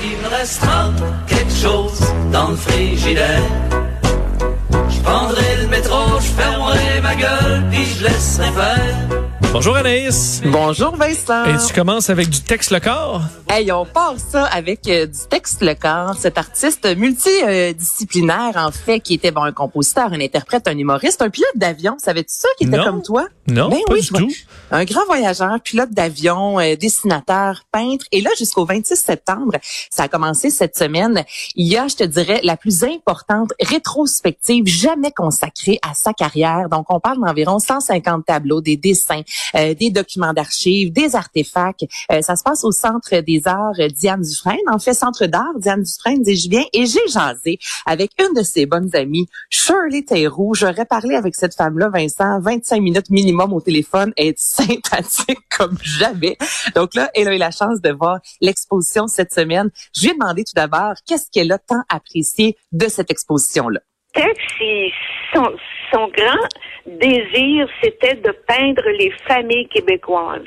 qu'il me restera quelque chose dans le frigidaire. Je prendrai le métro, je fermerai ma gueule, puis je laisserai faire. Bonjour Anaïs. Bonjour Vincent. Et tu commences avec du texte le corps? Hey, on part ça avec euh, du texte le corps. Cet artiste multidisciplinaire, en fait, qui était bon, un compositeur, un interprète, un humoriste, un pilote d'avion. Savais-tu ça qui était Non. comme toi? Non, Ben pas oui, du vois. tout. Un grand voyageur, pilote d'avion, euh, dessinateur, peintre. Et là, jusqu'au 26 septembre, ça a commencé cette semaine. Il y a, je te dirais, la plus importante rétrospective jamais consacrée à sa carrière. Donc, on parle d'environ 150 tableaux, des dessins, euh, des documents d'archives, des artefacts. Euh, ça se passe au Centre des Arts euh, Diane Dufresne. En fait, Centre d'Art Diane Dufresne, dis-je bien. Et j'ai jasé avec une de ses bonnes amies, Shirley Théroux. J'aurais parlé avec cette femme-là, Vincent, 25 minutes minimum au téléphone. Est sympathique comme jamais. Donc là, elle a eu la chance de voir l'exposition cette semaine. Je lui ai demandé tout d'abord qu'est-ce qu'elle a tant apprécié de cette exposition-là. Peut-être si son, son grand désir, c'était de peindre les familles québécoises.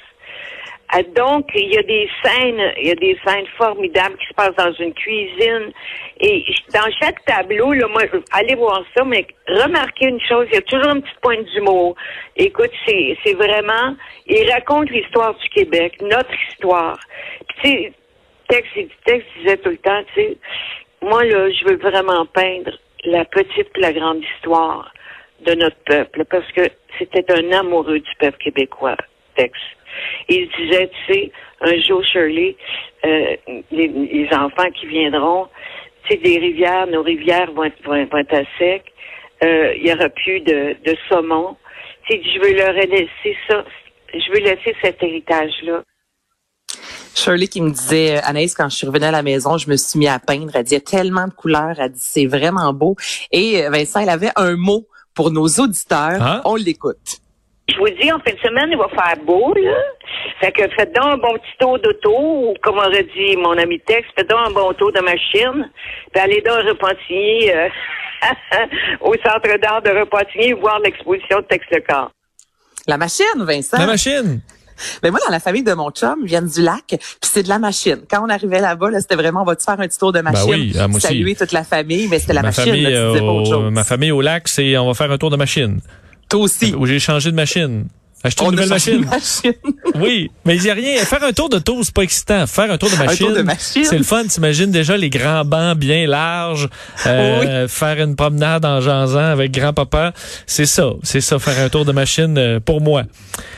Ah, Donc, il y a des scènes, il y a des scènes formidables qui se passent dans une cuisine. Et dans chaque tableau, là, moi, allez voir ça, mais remarquez une chose, il y a toujours une petite pointe d'humour. Écoute, c'est, c'est vraiment, il raconte l'histoire du Québec, notre histoire. Puis, tu sais, texte, texte disait tout le temps, tu sais, moi, là, je veux vraiment peindre la petite et la grande histoire de notre peuple, parce que c'était un amoureux du peuple québécois, Tex. Il disait, tu sais, un jour, Shirley, euh, les, enfants qui viendront, tu sais, des rivières, nos rivières vont être, vont, à sec, euh, il y aura plus de, de saumon. Tu sais, je veux leur laisser ça, je veux laisser cet héritage-là. Shirley qui me disait, euh, Anaïs, quand je suis revenue à la maison, je me suis mis à peindre. Elle dit, il y a tellement de couleurs. Elle dit, c'est vraiment beau. Et euh, Vincent, elle avait un mot pour nos auditeurs. Ah. On l'écoute. Je vous dis, en fin de semaine, il va faire beau, là. Fait que faites donc un bon petit tour d'auto, ou comme aurait dit mon ami Tex, faites donc un bon tour de machine, puis allez donc à Repentigny, euh, au centre d'art de Repentigny, voir l'exposition de Tex Le Corps. La machine, Vincent. La machine. Mais moi, dans la famille de mon chum, viennent du lac, puis c'est de la machine. Quand on arrivait là-bas, là, c'était vraiment, on va-tu faire un petit tour de machine? Ben oui, ah, moi aussi. Saluer toute la famille, mais c'était la ma machine, famille, là, tu au, chose. ma famille au lac, c'est on va faire un tour de machine. Toi aussi. Où j'ai changé de machine. Acheter une nouvelle machine. machine. Oui, mais il n'y a rien. Faire un tour de tour, c'est pas excitant. Faire un tour de machine, tour de machine? c'est le fun. T'imagines déjà les grands bancs bien larges, euh, faire une promenade en jasant avec grand-papa. C'est ça, c'est ça, faire un tour de machine euh, pour moi.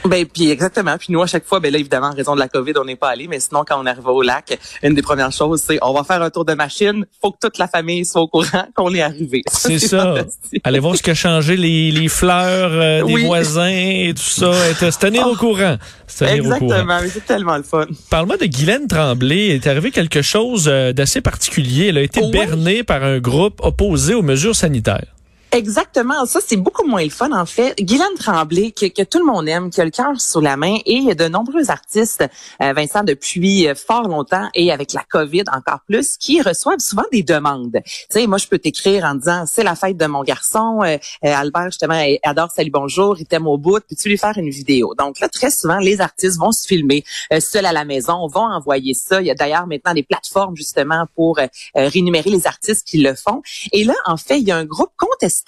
Ben puis exactement. Puis nous à chaque fois, ben là évidemment en raison de la Covid, on n'est pas allé, mais sinon quand on arrive au lac, une des premières choses c'est on va faire un tour de machine. Faut que toute la famille soit au courant qu'on est arrivé. C'est ça. Allez voir ce qui a changé les, les fleurs euh, des Oui. voisins et tout ça. Et Se tenir au courant. Se tenir au courant. Exactement, mais c'est tellement le fun. Parle-moi de Guylaine Tremblay. Il est arrivé quelque chose euh, d'assez particulier. Elle a été Oui. bernée par un groupe opposé aux mesures sanitaires. Exactement, ça c'est beaucoup moins le fun en fait. Guylaine Tremblay, que, que tout le monde aime, qui a le cœur sur la main, et il y a de nombreux artistes, euh, Vincent, depuis euh, fort longtemps, et avec la COVID encore plus, qui reçoivent souvent des demandes. Tu sais, moi je peux t'écrire en disant, c'est la fête de mon garçon, euh, euh, Albert justement adore Salut Bonjour, il t'aime au bout, puis tu lui faire une vidéo? Donc là, très souvent, les artistes vont se filmer euh, seuls à la maison, vont envoyer ça. Il y a d'ailleurs maintenant des plateformes justement pour euh, rémunérer les artistes qui le font. Et là, en fait, il y a un groupe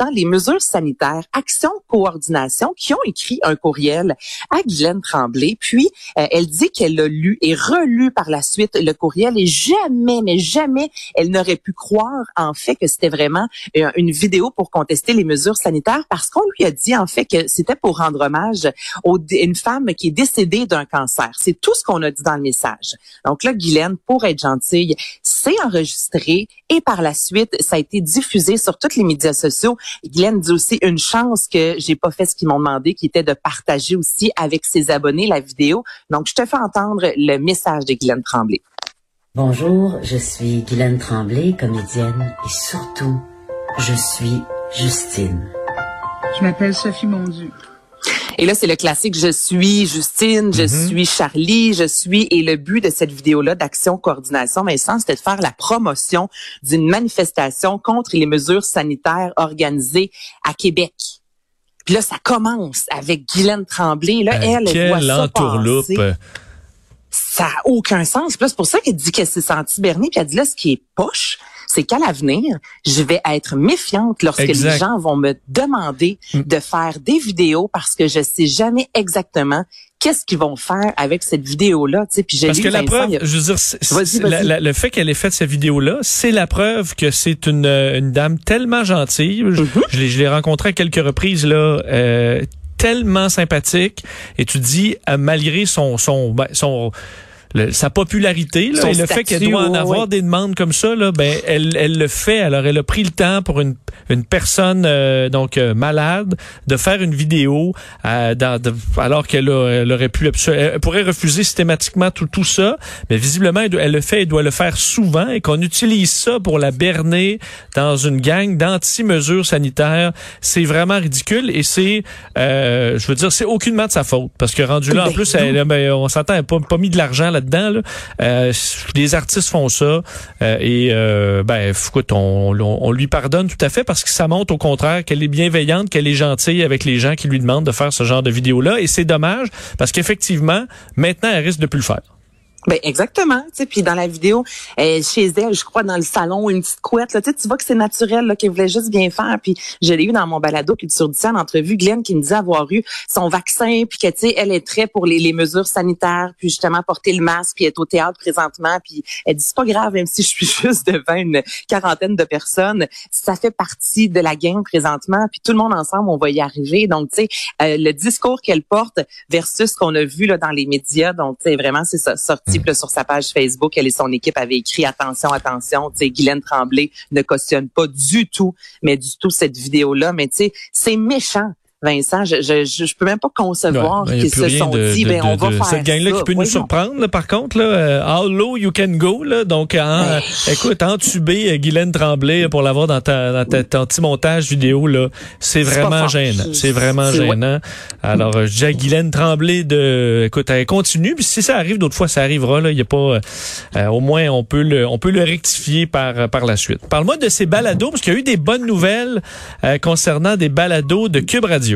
les mesures sanitaires, Action Coordination, qui ont écrit un courriel à Guylaine Tremblay. Puis, euh, elle dit qu'elle a lu et relu par la suite le courriel et jamais, mais jamais, elle n'aurait pu croire en fait que c'était vraiment euh, une vidéo pour contester les mesures sanitaires parce qu'on lui a dit en fait que c'était pour rendre hommage à une femme qui est décédée d'un cancer. C'est tout ce qu'on a dit dans le message. Donc là, Guylaine, pour être gentille, s'est enregistrée et par la suite, ça a été diffusé sur tous les médias sociaux. Guylaine dit aussi une chance que j'ai pas fait ce qu'ils m'ont demandé, qui était de partager aussi avec ses abonnés la vidéo. Donc, je te fais entendre le message de Guylaine Tremblay. Bonjour, je suis Guylaine Tremblay, comédienne, et surtout, je suis Justine. Je m'appelle Sophie Mondu. Et là, c'est le classique Je suis Justine, je suis Charlie, je suis. Et le but de cette vidéo-là d'Action Coordination, Vincent, c'était de faire la promotion d'une manifestation contre les mesures sanitaires organisées à Québec. Puis là, ça commence avec Guylaine Tremblay. Là, elle, elle voit ça passer. ça a aucun sens. Puis là, c'est pour ça qu'elle dit qu'elle s'est sentie bernée. Puis elle dit là, ce qui est poche, c'est qu'à l'avenir, je vais être méfiante lorsque Exact. les gens vont me demander Mm. de faire des vidéos parce que je sais jamais exactement qu'est-ce qu'ils vont faire avec cette vidéo-là. Tu sais, puis j'ai Parce lu que la Vincent, preuve, a- je veux dire, la- la- le fait qu'elle ait fait cette vidéo-là, c'est la preuve que c'est une, une dame tellement gentille. Je, Mm-hmm. je l'ai rencontrée à quelques reprises là. euh, tellement sympathique et tu dis euh, malgré son son ben, son le- sa popularité là, et le fait qu'elle doit en avoir des demandes comme ça là ben elle elle le fait. Alors elle a pris le temps pour une une personne euh, donc euh, malade de faire une vidéo euh, dans, de- alors qu'elle aurait pu elle pourrait refuser systématiquement tout tout ça. Mais visiblement elle, le fait elle doit le faire souvent et qu'on utilise ça pour la berner dans une gang d'anti-mesures sanitaires. C'est vraiment ridicule et c'est euh, je veux dire c'est aucunement de sa faute. Parce que rendu là en Ben plus elle, ben, on s'entend elle a pas, pas mis de l'argent Euh, les artistes font ça euh, et euh, ben écoute on, on, on lui pardonne tout à fait parce que ça montre au contraire qu'elle est bienveillante qu'elle est gentille avec les gens qui lui demandent de faire ce genre de vidéo là et c'est dommage parce qu'effectivement maintenant elle risque de plus le faire Ben exactement, tu sais, puis dans la vidéo, euh, chez elle, je crois dans le salon, une petite couette, là, tu vois que c'est naturel, qu'elle voulait juste bien faire. Puis je l'ai eu dans mon balado culture en entrevue, Glenn qui me disait avoir eu son vaccin, puis que tu sais, elle est très pour les, les mesures sanitaires, puis justement porter le masque, puis être au théâtre présentement, puis elle dit c'est pas grave, même si je suis juste devant une quarantaine de personnes, ça fait partie de la game présentement, puis tout le monde ensemble, on va y arriver. Donc tu sais, euh, le discours qu'elle porte versus ce qu'on a vu là dans les médias, donc tu sais, vraiment c'est ça, sorti sur sa page Facebook, elle et son équipe avaient écrit attention, attention, tu sais, Guylaine Tremblay ne cautionne pas du tout, mais du tout cette vidéo-là, mais tu sais, c'est méchant. Vincent, je, je, je, je peux même pas concevoir Ouais, qu'ils se sont de- dit, de- ben, on de- va de faire cette gang-là qui peut nous surprendre. là, par contre, là, euh, how low you can go. Là, donc, en, écoute, entuber euh, Guylaine Tremblay pour l'avoir dans, ta, dans ta- ton petit montage vidéo, là, c'est vraiment gênant. C'est- vraiment gênant. Alors, euh, je dis à Guylaine Tremblay de, écoute, elle continue. Puis si ça arrive d'autres fois, ça arrivera. Là, il y a pas, euh, euh, au moins, on peut le, on peut le rectifier par, euh, par la suite. Parle-moi de ces balados, parce qu'il y a eu des bonnes nouvelles euh, concernant des balados de Cube Radio.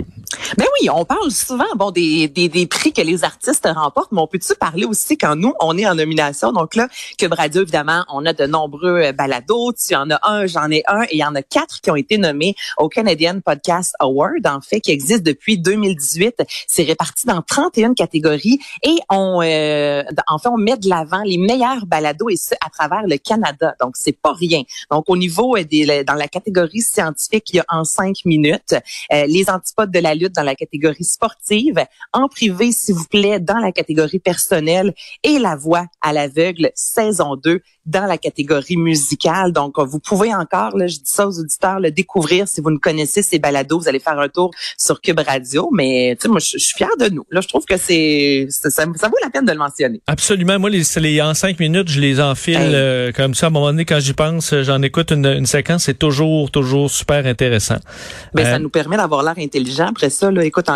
Ben oui, on parle souvent bon des, prix que les artistes remportent, mais on peut-tu parler aussi quand nous, on est en nomination? Donc là, Cube Radio, évidemment, on a de nombreux euh, balados. Tu en as un, j'en ai un, et il y en a quatre qui ont été nommés au Canadian Podcast Award, en fait, qui existe depuis 2018. C'est réparti dans 31 catégories et on, euh, en fait, on met de l'avant les meilleurs balados et ce, à travers le Canada. Donc, c'est pas rien. Donc, au niveau euh, des, dans la catégorie scientifique, il y a en cinq minutes euh, les antipodes de la lutte dans la catégorie sportive, en privé, s'il vous plaît, dans la catégorie personnelle et la voix à l'aveugle, saison 2 dans la catégorie musicale. Donc, vous pouvez encore, là, je dis ça aux auditeurs, le découvrir. Si vous ne connaissez ces balados, vous allez faire un tour sur Cube Radio. Mais, tu sais, moi, je je suis fière de nous. Là, je trouve que c'est, ça, ça vaut la peine de le mentionner. Absolument. Moi, les, les en cinq minutes, je les enfile Hey. euh, comme ça. À un moment donné, quand j'y pense, euh, j'en écoute une, une séquence. C'est toujours, toujours super intéressant. Ben, Euh, ça nous permet d'avoir l'air intelligent. Après ça, là, écoute,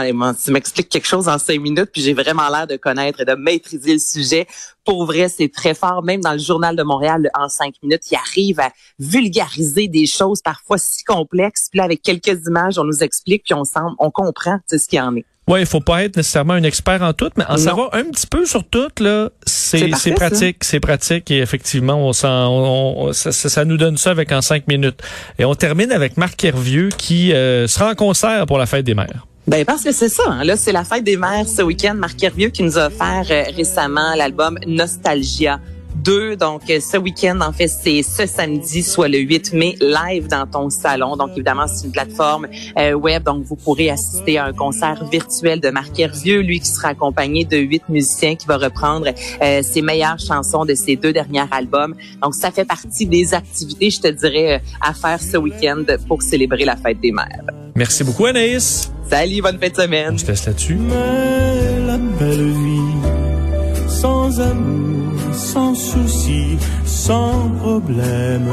tu m'expliques quelque chose en cinq minutes, puis j'ai vraiment l'air de connaître et de maîtriser le sujet. Pour vrai, c'est très fort. Même dans le Journal de Montréal, en cinq minutes, il arrive à vulgariser des choses parfois si complexes. Puis là, avec quelques images, on nous explique, puis on semble, on comprend ce qu'il y en est. Ouais, il faut pas être nécessairement un expert en tout, mais en Non. savoir un petit peu sur tout là, C'est c'est pratique, c'est pratique et effectivement, on s'en, on, on- ça, ça- ça nous donne ça avec en cinq minutes. Et on termine avec Marc Hervieux qui euh, sera en concert pour la fête des mères. Ben parce que c'est ça. hein. Là, c'est la fête des mères ce week-end. Marc Hervieux qui nous a offert euh, récemment l'album Nostalgia 2. Donc, euh, ce week-end, en fait, c'est ce samedi, soit le 8 mai, live dans ton salon. Donc, évidemment, c'est une plateforme euh, web. Donc, vous pourrez assister à un concert virtuel de Marc Hervieux, lui qui sera accompagné de huit musiciens qui va reprendre euh, ses meilleures chansons de ses deux derniers albums. Donc, ça fait partie des activités, je te dirais, euh, à faire ce week-end pour célébrer la fête des mères. Merci beaucoup Anaïs. Salut, bonne fin de semaine. On se laisse là-dessus. Mais la belle vie, sans amour, sans souci, sans problème.